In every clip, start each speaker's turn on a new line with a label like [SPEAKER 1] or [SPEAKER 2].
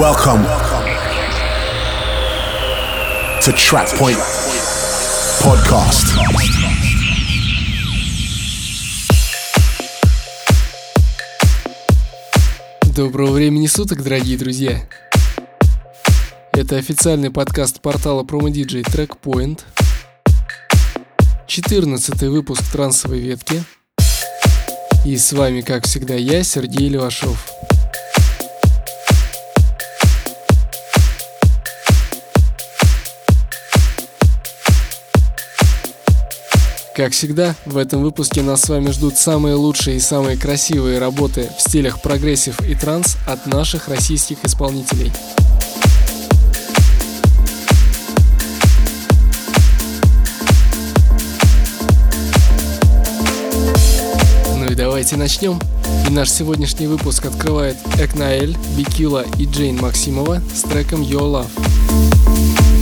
[SPEAKER 1] Welcome to Track Point Podcast.
[SPEAKER 2] Доброго времени суток, дорогие друзья! Это официальный подкаст портала PromoDJ Trackpoint. 14 выпуск трансовой ветки. И с вами, как всегда, я, Сергей Левашов. Как всегда, в этом выпуске нас с вами ждут самые лучшие и самые красивые работы в стилях прогрессив и транс от наших российских исполнителей. Ну и давайте начнем. И наш сегодняшний выпуск открывает Экнаэль, Бикила и Джейн Максимова с треком Your Love.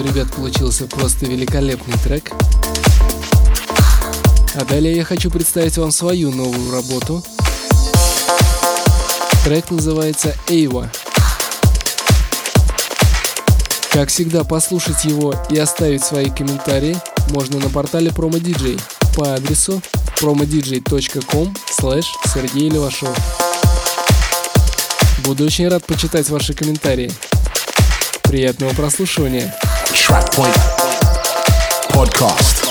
[SPEAKER 2] У ребят получился просто великолепный трек. А далее я хочу представить вам свою новую работу. Трек называется «Эйва». Как всегда, послушать его и оставить свои комментарии можно на портале PromoDJ по адресу promodj.com slash Сергей Левашов. Буду очень рад почитать ваши комментарии. Приятного прослушивания.
[SPEAKER 1] Track Point Podcast.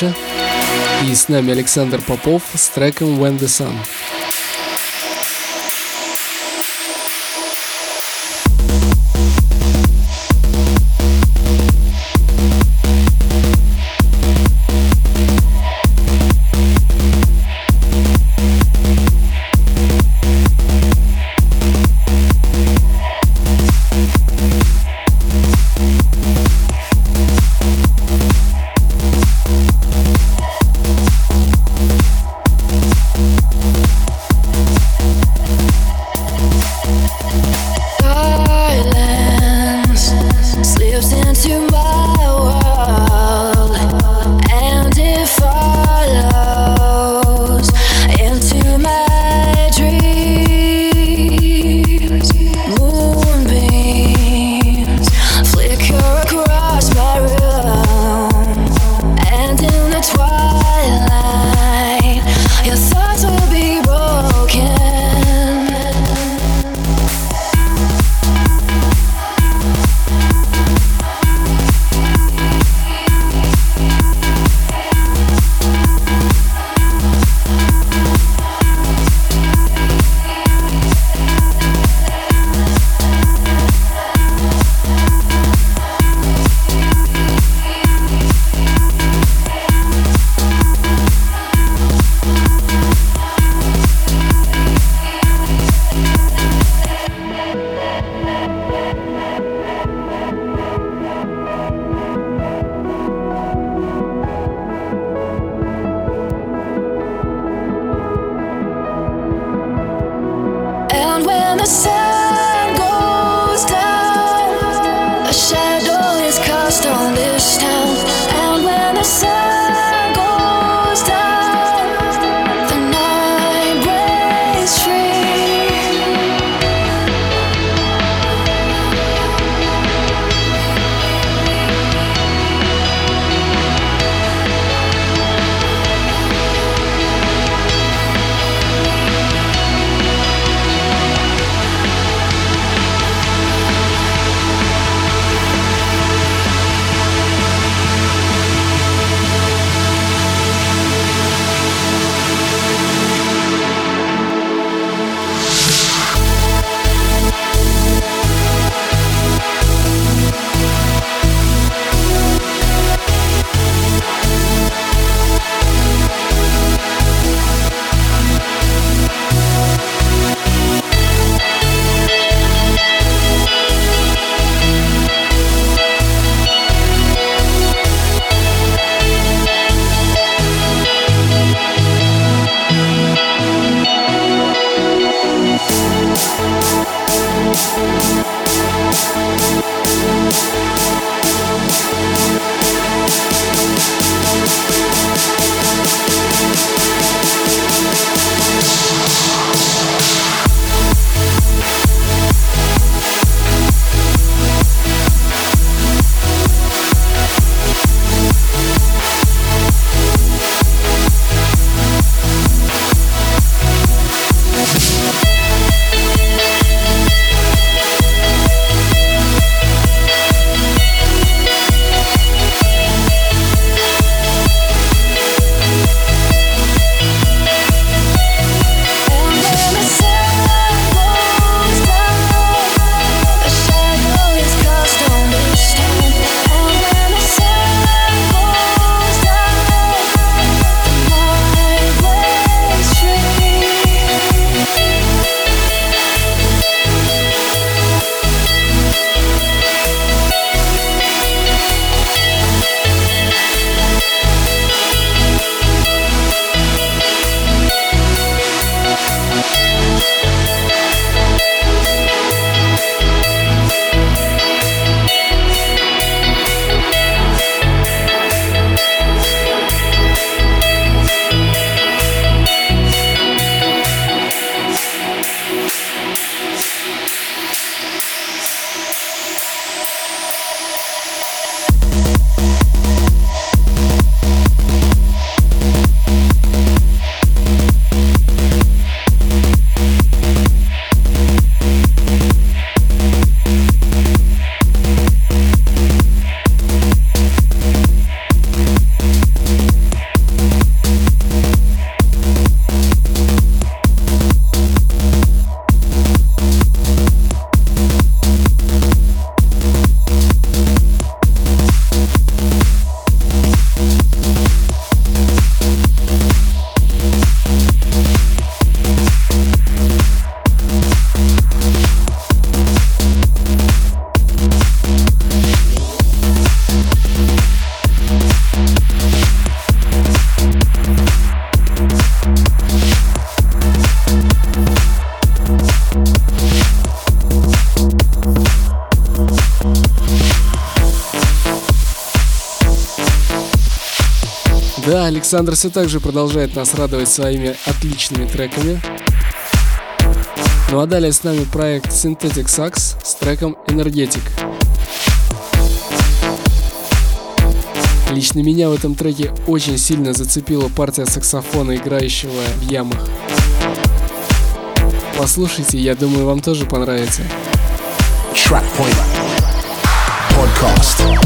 [SPEAKER 3] Дальше. И с нами Александр Попов с треком When the Sun.
[SPEAKER 2] Александр все так же продолжает нас радовать своими отличными треками. Ну а далее с нами проект Synthetic Sax с треком Energetic. Лично меня в этом треке очень сильно зацепила партия саксофона, играющего в ямах. Послушайте, я думаю, вам тоже понравится.
[SPEAKER 1] Track Point Podcast.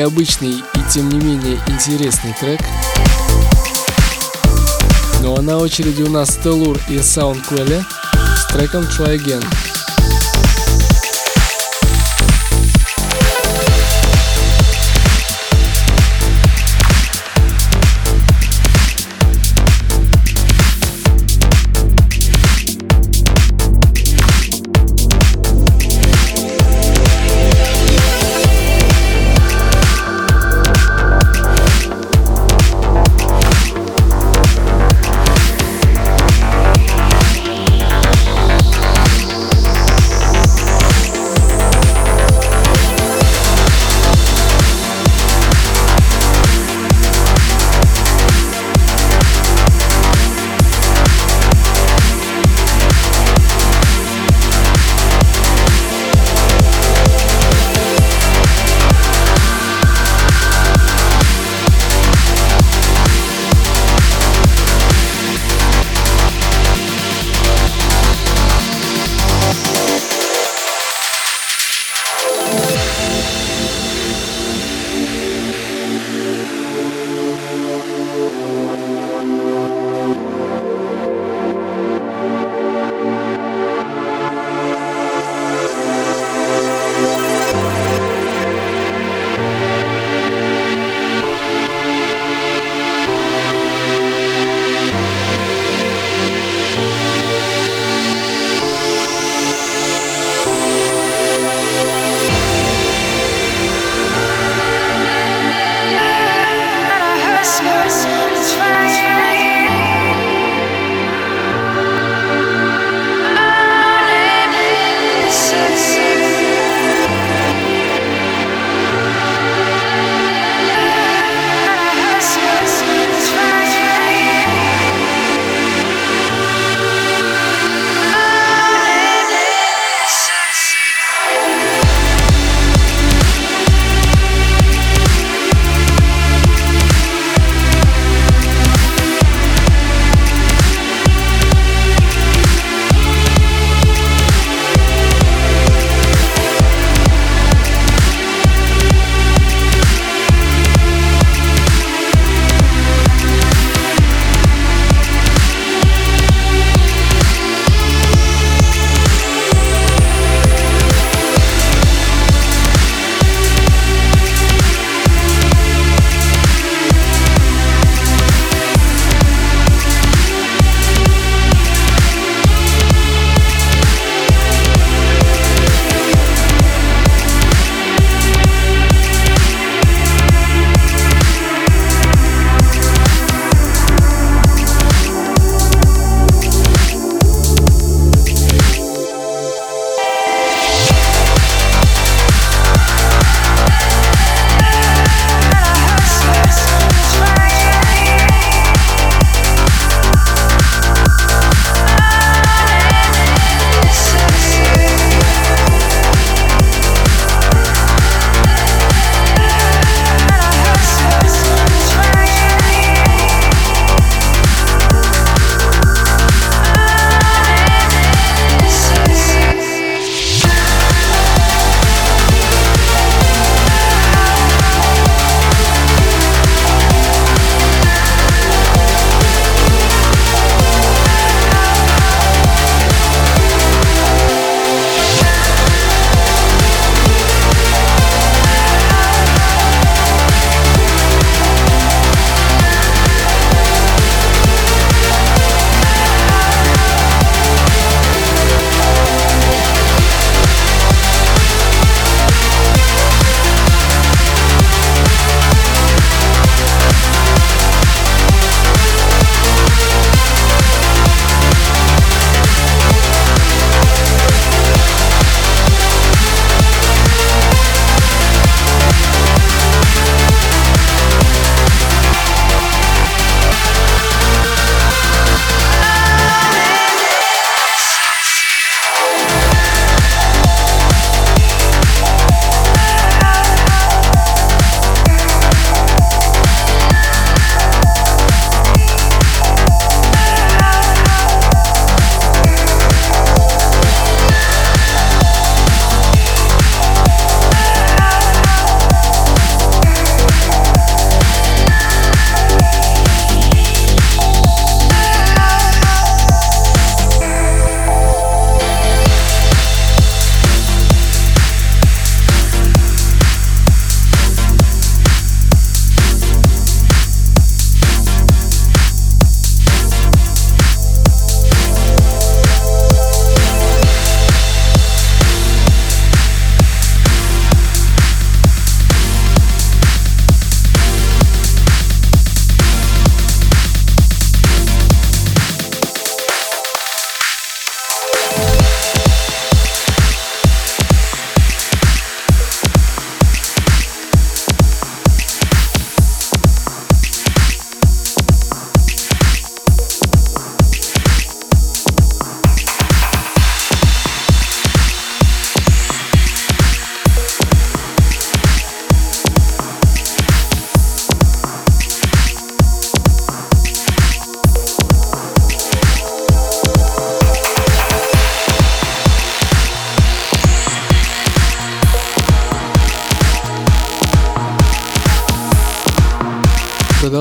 [SPEAKER 2] Необычный и тем не менее интересный трек. Ну а на очереди у нас Телур и Sound Quelly с треком Try Again.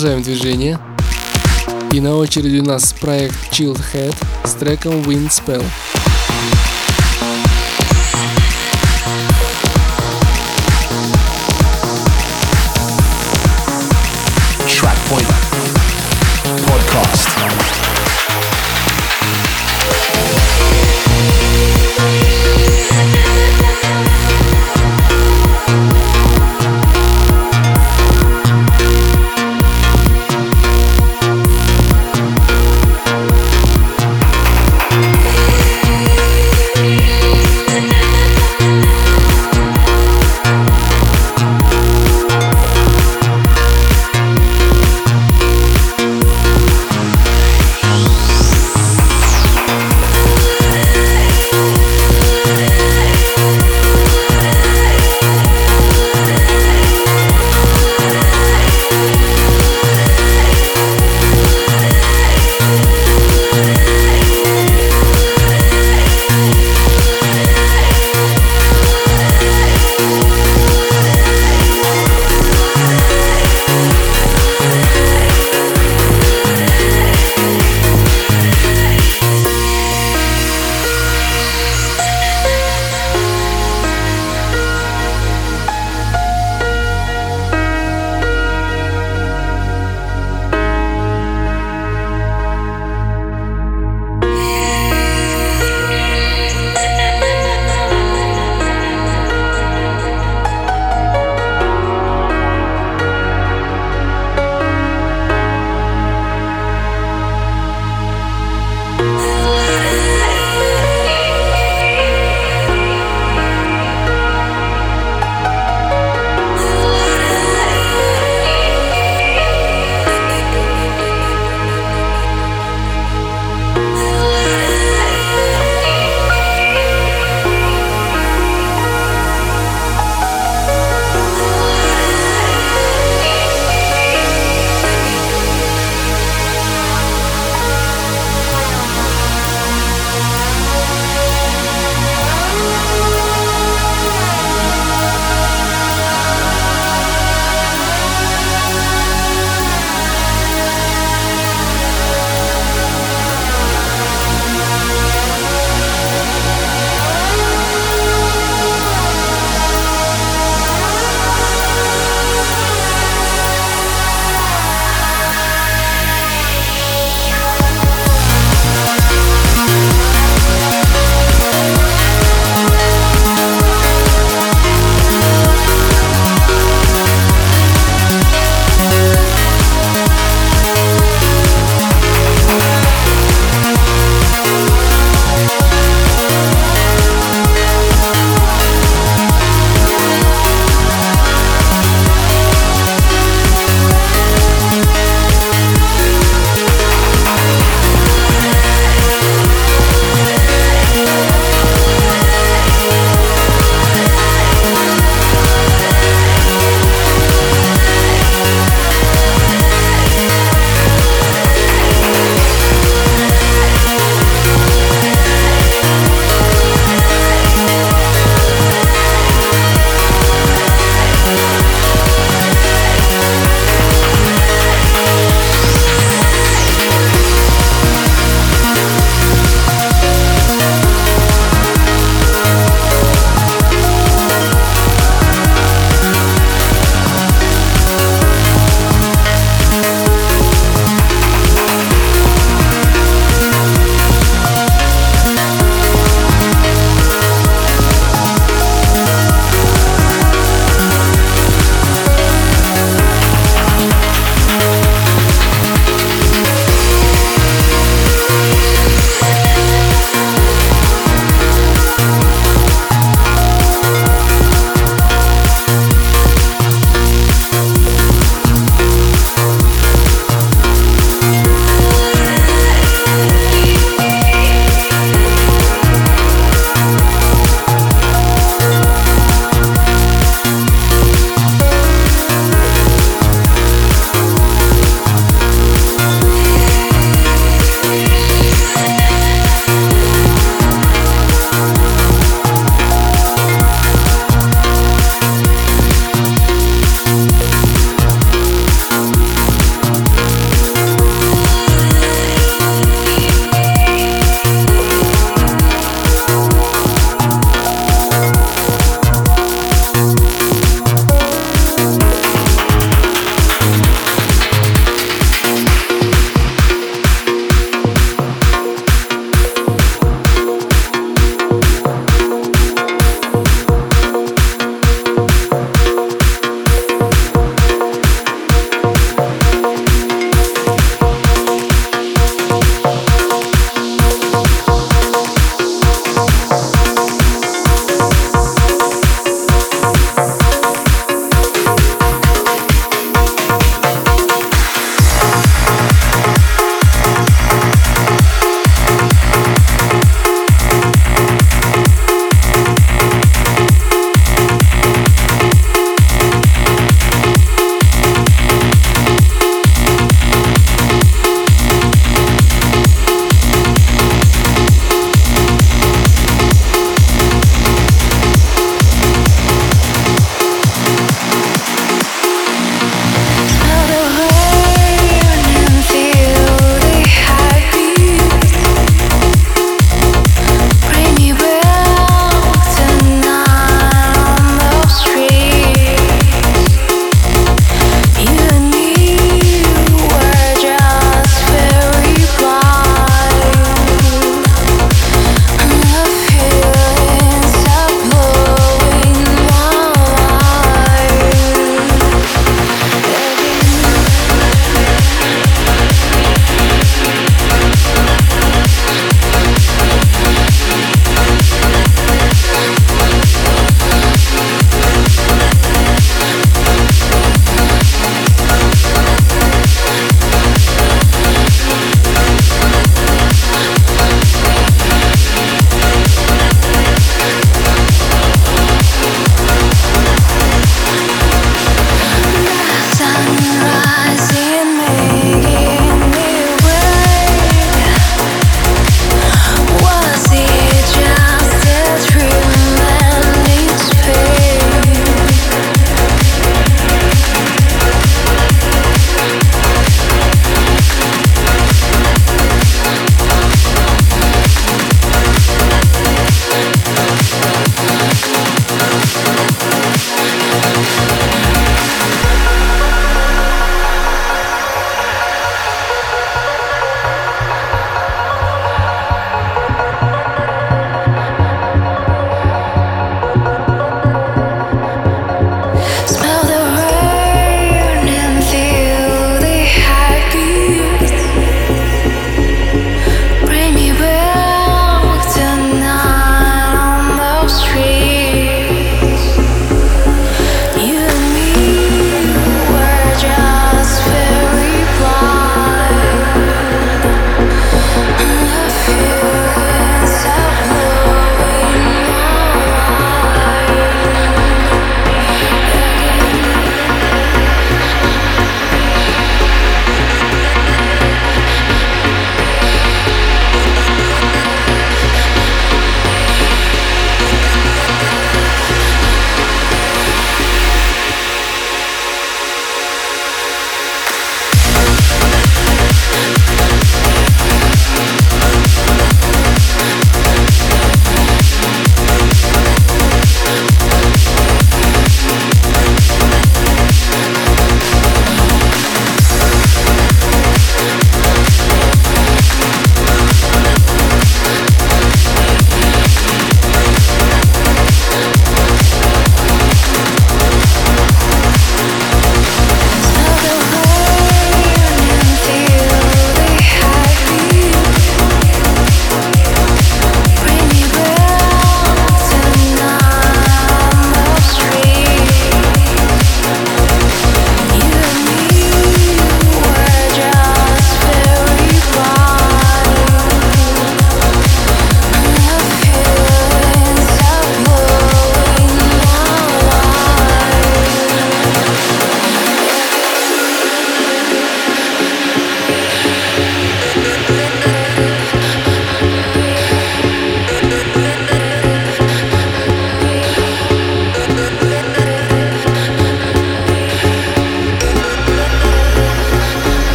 [SPEAKER 2] Продолжаем движение. И на очереди у нас проект Chilled Head с треком Wind Spell.
[SPEAKER 1] Track Podcast.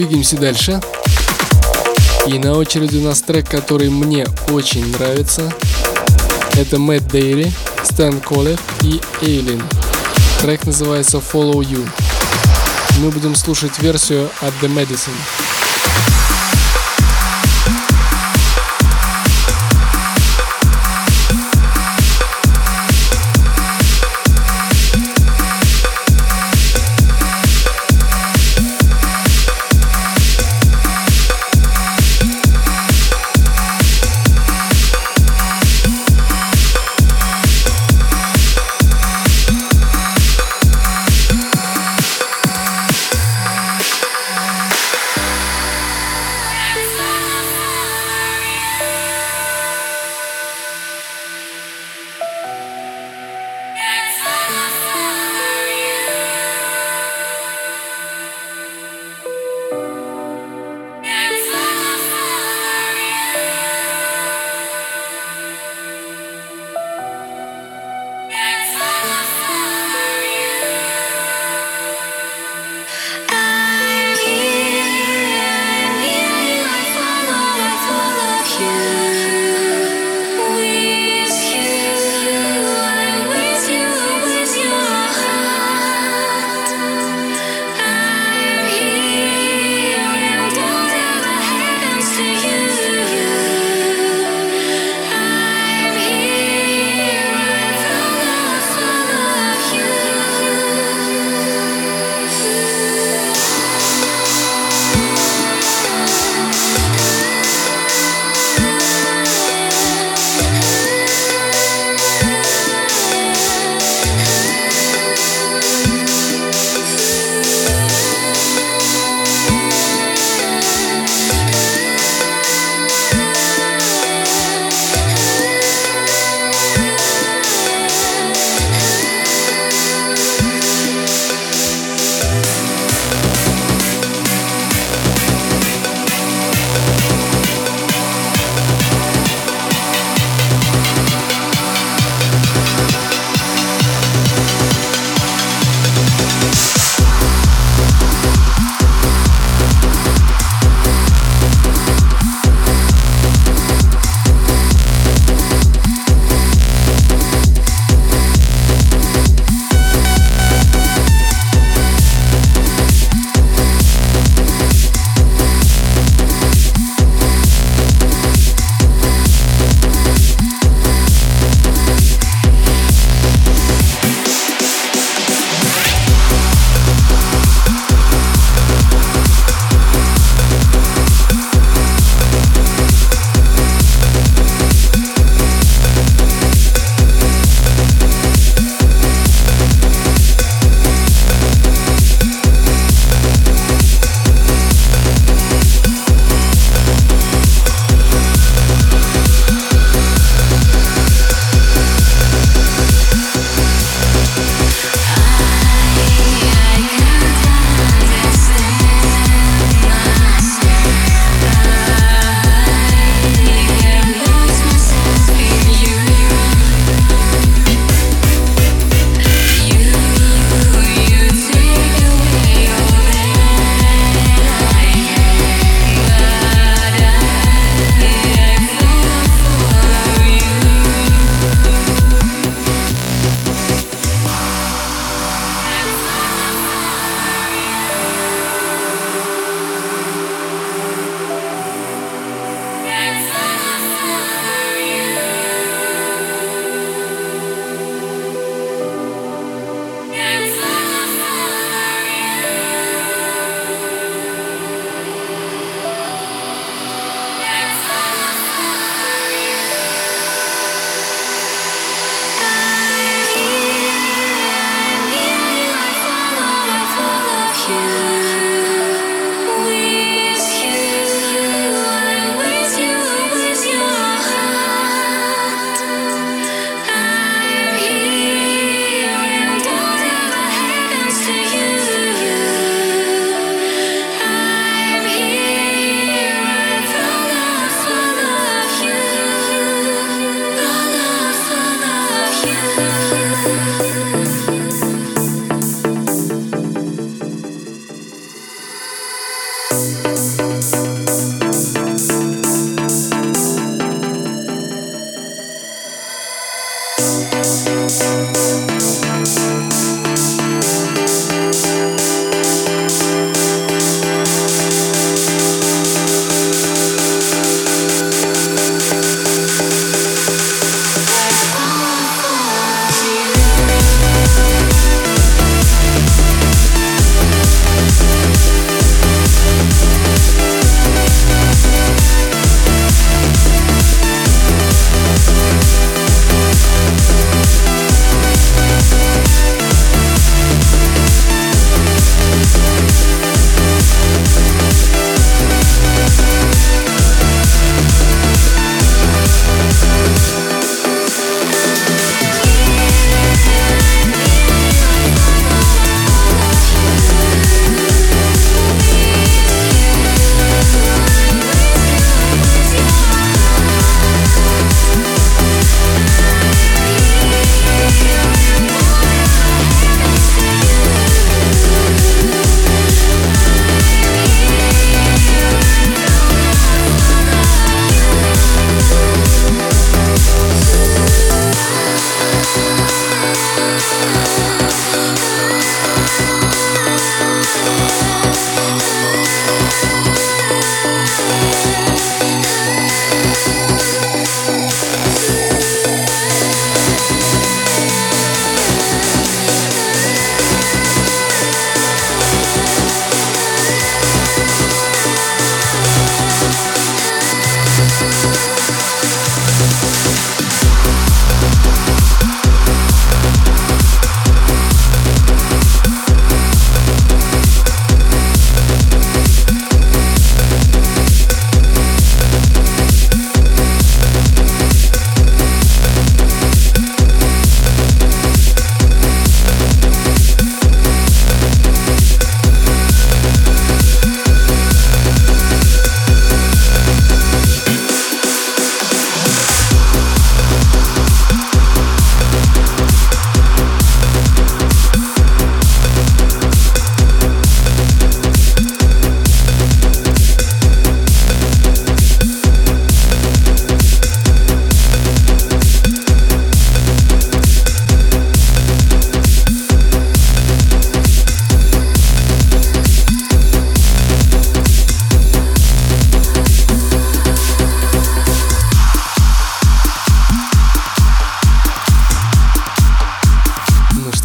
[SPEAKER 2] Двигаемся дальше. И на очереди у нас трек, который мне очень нравится. Это Мэтт Дейли, Стэн Колев и Эйлин. Трек называется Follow You. Мы будем слушать версию от The Medicine.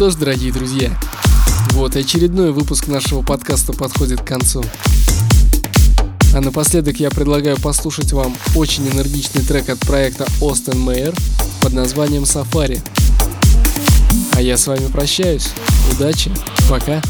[SPEAKER 2] Что ж, дорогие друзья, вот очередной выпуск нашего подкаста подходит к концу. А напоследок я предлагаю послушать вам очень энергичный трек от проекта Остен Мейер под названием «Сафари». А я с вами прощаюсь. Удачи. Пока.